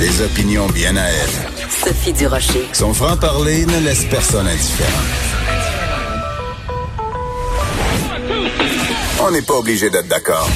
ses opinions bien à elle. Sophie Durocher. Son franc-parler ne laisse personne indifférent. On n'est pas obligé d'être d'accord.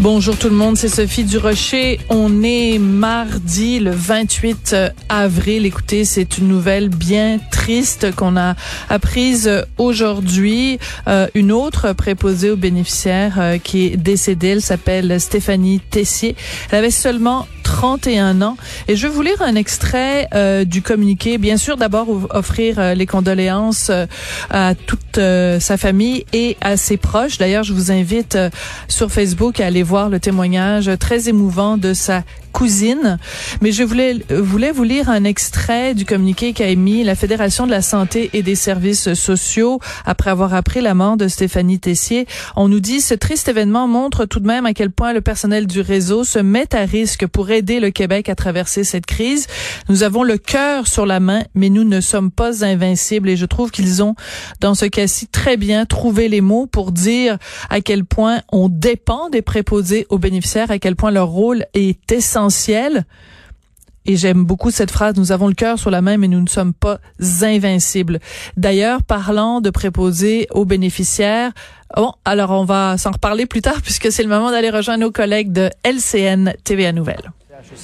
Bonjour tout le monde, c'est Sophie Durocher. On est mardi le 28 avril. Écoutez, c'est une nouvelle bien triste qu'on a apprise aujourd'hui. Euh, une autre préposée aux bénéficiaires euh, qui est décédée, elle s'appelle Stéphanie Tessier. Elle avait seulement 31 ans. Et je vais vous lire un extrait euh, du communiqué. Bien sûr, d'abord offrir euh, les condoléances euh, à toute sa famille et à ses proches. D'ailleurs, je vous invite sur Facebook à aller voir le témoignage très émouvant de sa Mais je voulais, voulais vous lire un extrait du communiqué qu'a émis la Fédération de la santé et des services sociaux après avoir appris la mort de Stéphanie Tessier. On nous dit, ce triste événement montre tout de même à quel point le personnel du réseau se met à risque pour aider le Québec à traverser cette crise. Nous avons le cœur sur la main, mais nous ne sommes pas invincibles et je trouve qu'ils ont, dans ce cas-ci, très bien trouvé les mots pour dire à quel point on dépend des préposés aux bénéficiaires, à quel point leur rôle est essentiel et j'aime beaucoup cette phrase, nous avons le cœur sur la main, mais nous ne sommes pas invincibles. D'ailleurs, parlant de préposer aux bénéficiaires, bon, alors on va s'en reparler plus tard puisque c'est le moment d'aller rejoindre nos collègues de LCN TVA Nouvelles.